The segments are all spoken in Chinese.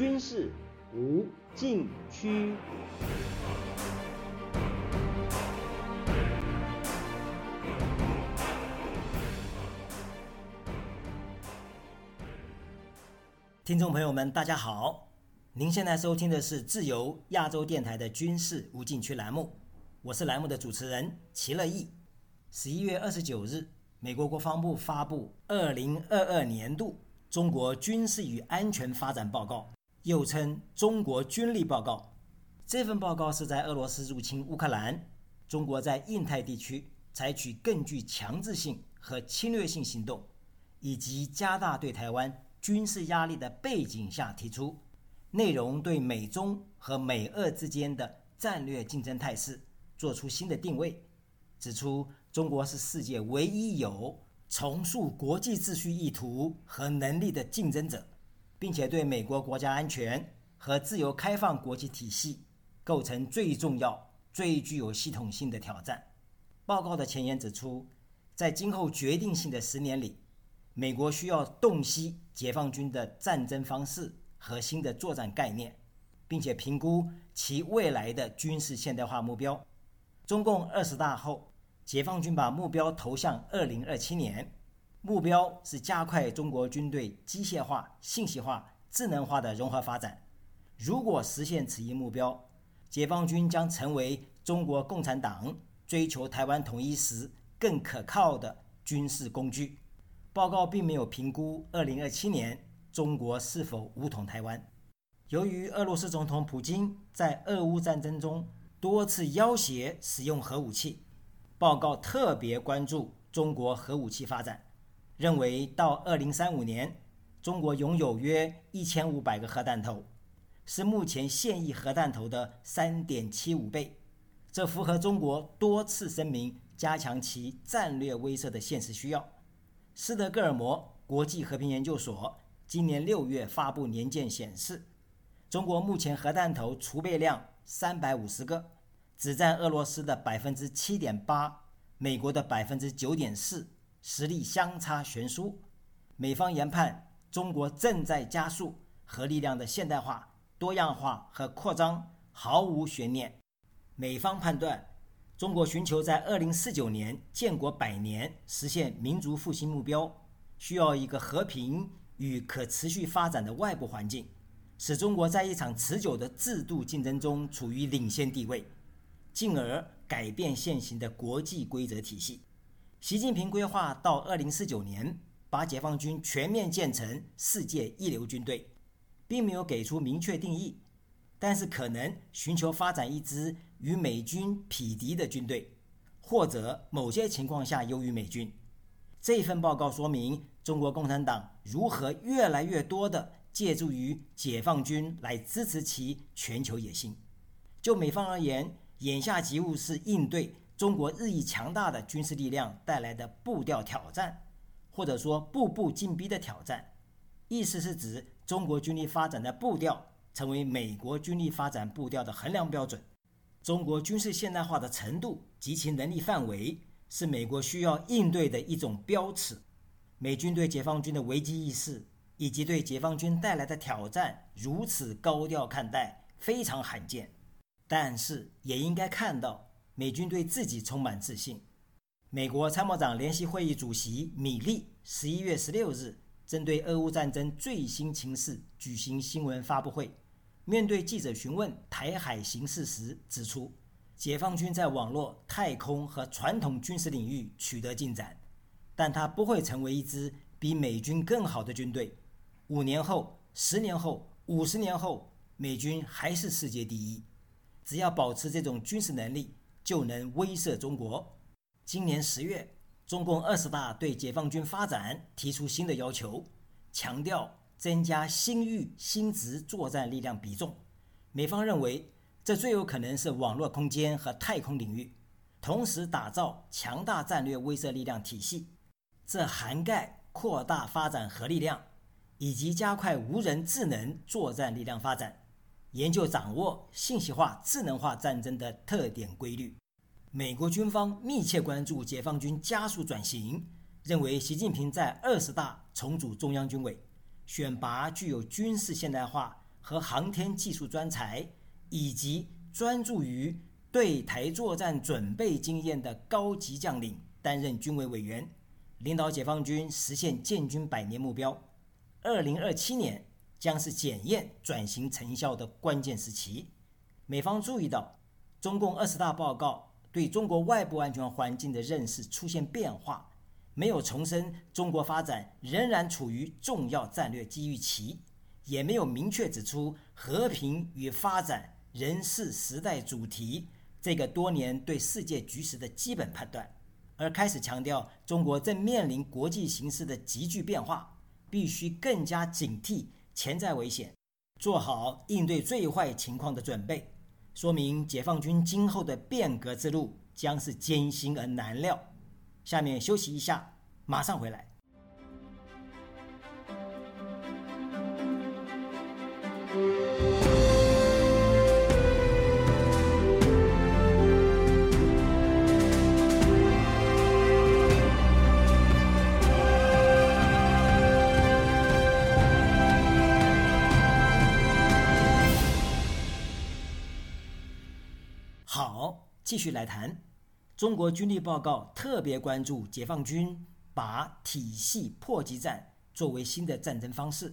军事无禁区。听众朋友们，大家好！您现在收听的是自由亚洲电台的军事无禁区栏目，我是栏目的主持人齐乐意。十一月二十九日，美国国防部发布《二零二二年度中国军事与安全发展报告》，又称《中国军力报告》。这份报告是在俄罗斯入侵乌克兰、中国在印太地区采取更具强制性和侵略性行动，以及加大对台湾。军事压力的背景下提出，内容对美中和美俄之间的战略竞争态势做出新的定位，指出中国是世界唯一有重塑国际秩序意图和能力的竞争者，并且对美国国家安全和自由开放国际体系构成最重要、最具有系统性的挑战。报告的前言指出，在今后决定性的十年里。美国需要洞悉解放军的战争方式和新的作战概念，并且评估其未来的军事现代化目标。中共二十大后，解放军把目标投向二零二七年，目标是加快中国军队机械化、信息化、智能化的融合发展。如果实现此一目标，解放军将成为中国共产党追求台湾统一时更可靠的军事工具。报告并没有评估2027年中国是否武统台湾。由于俄罗斯总统普京在俄乌战争中多次要挟使用核武器，报告特别关注中国核武器发展，认为到2035年，中国拥有约1500个核弹头，是目前现役核弹头的3.75倍。这符合中国多次声明加强其战略威慑的现实需要。斯德哥尔摩国际和平研究所今年六月发布年鉴显示，中国目前核弹头储备量三百五十个，只占俄罗斯的百分之七点八，美国的百分之九点四，实力相差悬殊。美方研判，中国正在加速核力量的现代化、多样化和扩张，毫无悬念。美方判断。中国寻求在二零四九年建国百年实现民族复兴目标，需要一个和平与可持续发展的外部环境，使中国在一场持久的制度竞争中处于领先地位，进而改变现行的国际规则体系。习近平规划到二零四九年把解放军全面建成世界一流军队，并没有给出明确定义。但是可能寻求发展一支与美军匹敌的军队，或者某些情况下优于美军。这份报告说明中国共产党如何越来越多地借助于解放军来支持其全球野心。就美方而言，眼下急务是应对中国日益强大的军事力量带来的步调挑战，或者说步步进逼的挑战。意思是指中国军力发展的步调。成为美国军力发展步调的衡量标准。中国军事现代化的程度及其能力范围是美国需要应对的一种标尺。美军对解放军的危机意识以及对解放军带来的挑战如此高调看待，非常罕见。但是也应该看到，美军对自己充满自信。美国参谋长联席会议主席米利十一月十六日针对俄乌战争最新情势举行新闻发布会。面对记者询问台海形势时，指出，解放军在网络、太空和传统军事领域取得进展，但它不会成为一支比美军更好的军队。五年后、十年后、五十年后，美军还是世界第一。只要保持这种军事能力，就能威慑中国。今年十月，中共二十大对解放军发展提出新的要求，强调。增加新域新值作战力量比重，美方认为这最有可能是网络空间和太空领域，同时打造强大战略威慑力量体系。这涵盖扩大发展核力量，以及加快无人智能作战力量发展，研究掌握信息化、智能化战争的特点规律。美国军方密切关注解放军加速转型，认为习近平在二十大重组中央军委。选拔具有军事现代化和航天技术专才，以及专注于对台作战准备经验的高级将领担任军委委员，领导解放军实现建军百年目标。二零二七年将是检验转型成效的关键时期。美方注意到，中共二十大报告对中国外部安全环境的认识出现变化，没有重申中国发展仍然处于重要战略机遇期。也没有明确指出和平与发展仍是时代主题这个多年对世界局势的基本判断，而开始强调中国正面临国际形势的急剧变化，必须更加警惕潜在危险，做好应对最坏情况的准备，说明解放军今后的变革之路将是艰辛而难料。下面休息一下，马上回来。继续来谈。中国军力报告特别关注解放军把体系破击战作为新的战争方式。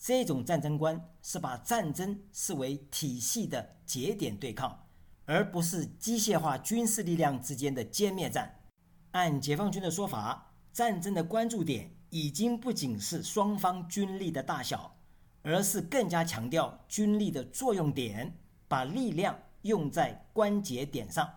这种战争观是把战争视为体系的节点对抗，而不是机械化军事力量之间的歼灭战。按解放军的说法，战争的关注点已经不仅是双方军力的大小，而是更加强调军力的作用点，把力量用在关节点上。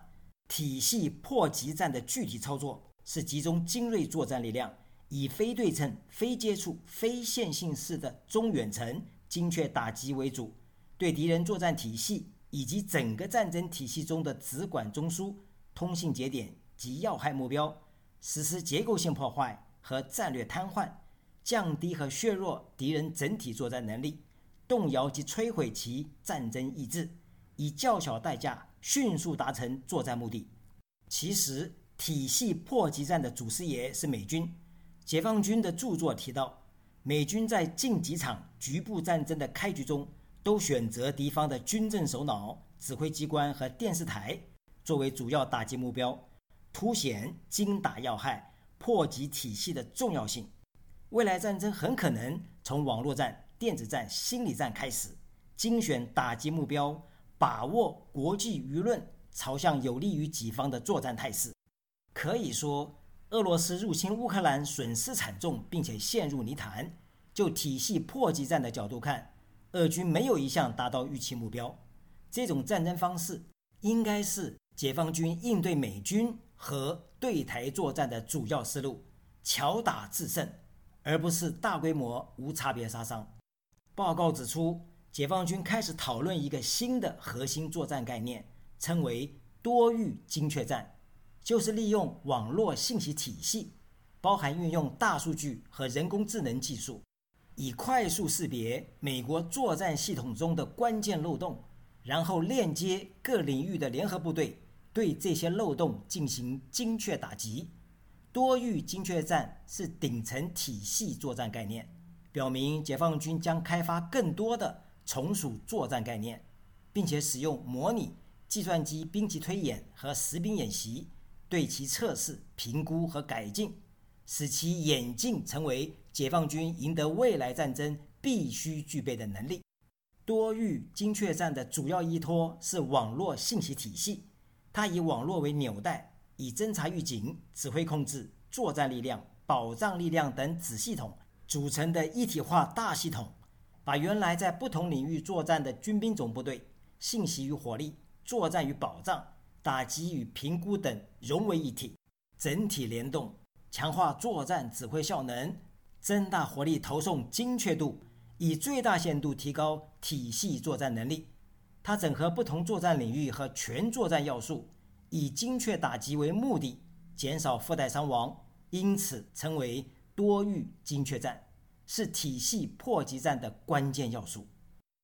体系破击战的具体操作是集中精锐作战力量。以非对称、非接触、非线性式的中远程精确打击为主，对敌人作战体系以及整个战争体系中的直管中枢、通信节点及要害目标实施结构性破坏和战略瘫痪，降低和削弱敌人整体作战能力，动摇及摧毁其战争意志，以较小代价迅速达成作战目的。其实，体系破击战的祖师爷是美军。解放军的著作提到，美军在近几场局部战争的开局中，都选择敌方的军政首脑、指挥机关和电视台作为主要打击目标，凸显精打要害、破击体系的重要性。未来战争很可能从网络战、电子战、心理战开始，精选打击目标，把握国际舆论朝向有利于己方的作战态势。可以说。俄罗斯入侵乌克兰损失惨重，并且陷入泥潭。就体系破击战的角度看，俄军没有一项达到预期目标。这种战争方式应该是解放军应对美军和对台作战的主要思路：巧打制胜，而不是大规模无差别杀伤。报告指出，解放军开始讨论一个新的核心作战概念，称为多域精确战。就是利用网络信息体系，包含运用大数据和人工智能技术，以快速识别美国作战系统中的关键漏洞，然后链接各领域的联合部队，对这些漏洞进行精确打击。多域精确战是顶层体系作战概念，表明解放军将开发更多的从属作战概念，并且使用模拟、计算机兵棋推演和实兵演习。对其测试、评估和改进，使其演进成为解放军赢得未来战争必须具备的能力。多域精确战的主要依托是网络信息体系，它以网络为纽带，以侦察预警、指挥控制、作战力量、保障力量等子系统组成的一体化大系统，把原来在不同领域作战的军兵总部队、信息与火力、作战与保障。打击与评估等融为一体，整体联动，强化作战指挥效能，增大火力投送精确度，以最大限度提高体系作战能力。它整合不同作战领域和全作战要素，以精确打击为目的，减少附带伤亡，因此称为多域精确战，是体系破击战的关键要素。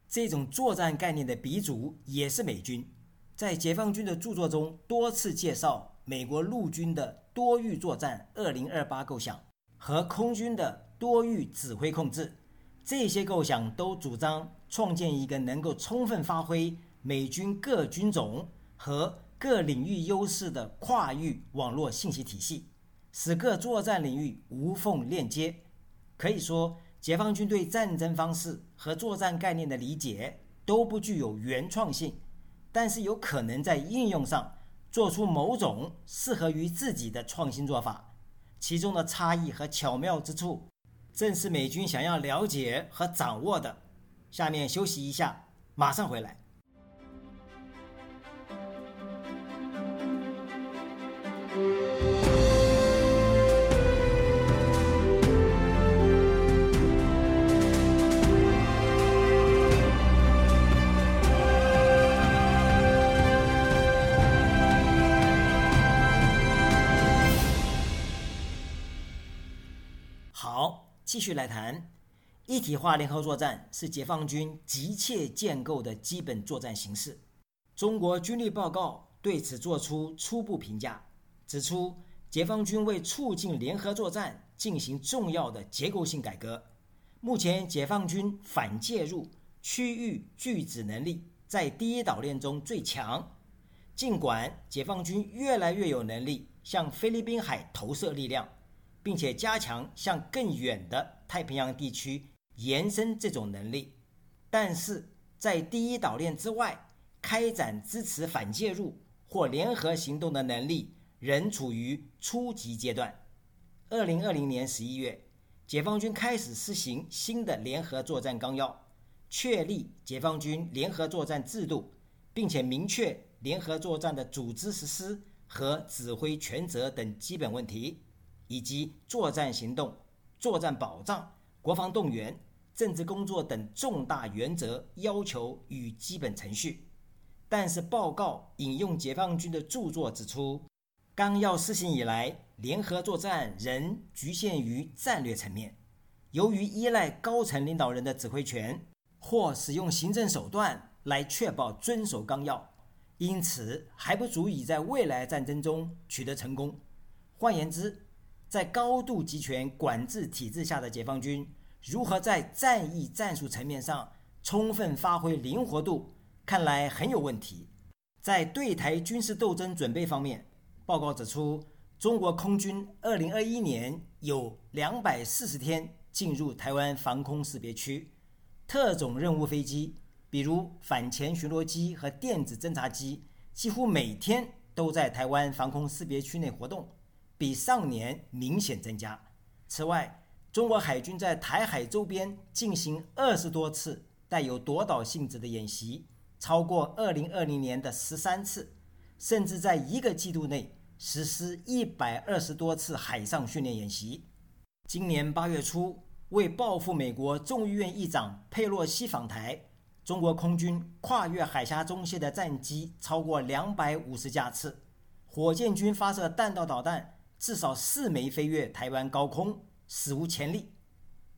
这种作战概念的鼻祖也是美军。在解放军的著作中多次介绍美国陆军的多域作战二零二八构想和空军的多域指挥控制，这些构想都主张创建一个能够充分发挥美军各军种和各领域优势的跨域网络信息体系，使各作战领域无缝链接。可以说，解放军对战争方式和作战概念的理解都不具有原创性，但是有可能在应用上做出某种适合于自己的创新做法。其中的差异和巧妙之处，正是美军想要了解和掌握的。下面休息一下，马上回来。继续来谈。一体化联合作战是解放军急切建构的基本作战形式。中国军力报告对此作出初步评价，指出解放军为促进联合作战进行重要的结构性改革。目前，解放军反介入、区域拒止能力在第一岛链中最强。尽管解放军越来越有能力向菲律宾海投射力量，并且加强向更远的太平洋地区。延伸这种能力，但是在第一岛链之外开展支持反介入或联合行动的能力仍处于初级阶段。二零二零年十一月，解放军开始施行新的联合作战纲要，确立解放军联合作战制度，并且明确联合作战的组织实施和指挥权责等基本问题，以及作战行动、作战保障、国防动员。政治工作等重大原则、要求与基本程序，但是报告引用解放军的著作指出，纲要施行以来，联合作战仍局限于战略层面，由于依赖高层领导人的指挥权或使用行政手段来确保遵守纲要，因此还不足以在未来战争中取得成功。换言之，在高度集权管制体制下的解放军。如何在战役战术层面上充分发挥灵活度，看来很有问题。在对台军事斗争准备方面，报告指出，中国空军2021年有240天进入台湾防空识别区，特种任务飞机，比如反潜巡逻机和电子侦察机，几乎每天都在台湾防空识别区内活动，比上年明显增加。此外，中国海军在台海周边进行二十多次带有夺岛性质的演习，超过二零二零年的十三次，甚至在一个季度内实施一百二十多次海上训练演习。今年八月初，为报复美国众议院议长佩洛西访台，中国空军跨越海峡中线的战机超过两百五十架次，火箭军发射弹道导弹至少四枚飞越台湾高空。史无前例。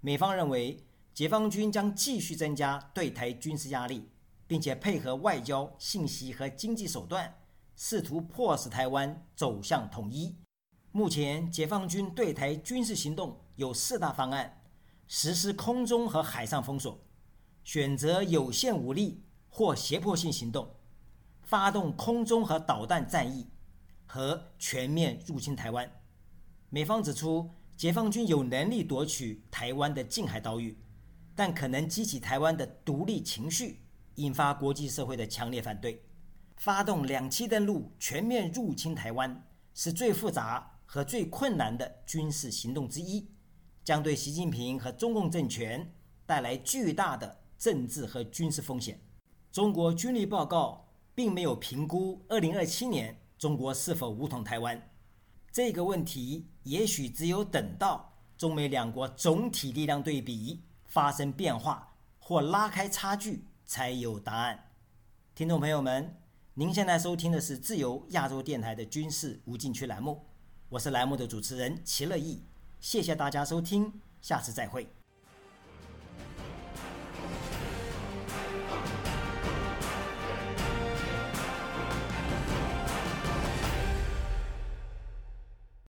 美方认为，解放军将继续增加对台军事压力，并且配合外交、信息和经济手段，试图迫使台湾走向统一。目前，解放军对台军事行动有四大方案：实施空中和海上封锁，选择有限武力或胁迫性行动，发动空中和导弹战役，和全面入侵台湾。美方指出。解放军有能力夺取台湾的近海岛屿，但可能激起台湾的独立情绪，引发国际社会的强烈反对。发动两栖登陆、全面入侵台湾，是最复杂和最困难的军事行动之一，将对习近平和中共政权带来巨大的政治和军事风险。中国军力报告并没有评估2027年中国是否武统台湾。这个问题也许只有等到中美两国总体力量对比发生变化或拉开差距才有答案。听众朋友们，您现在收听的是自由亚洲电台的军事无禁区栏目，我是栏目的主持人齐乐意，谢谢大家收听，下次再会。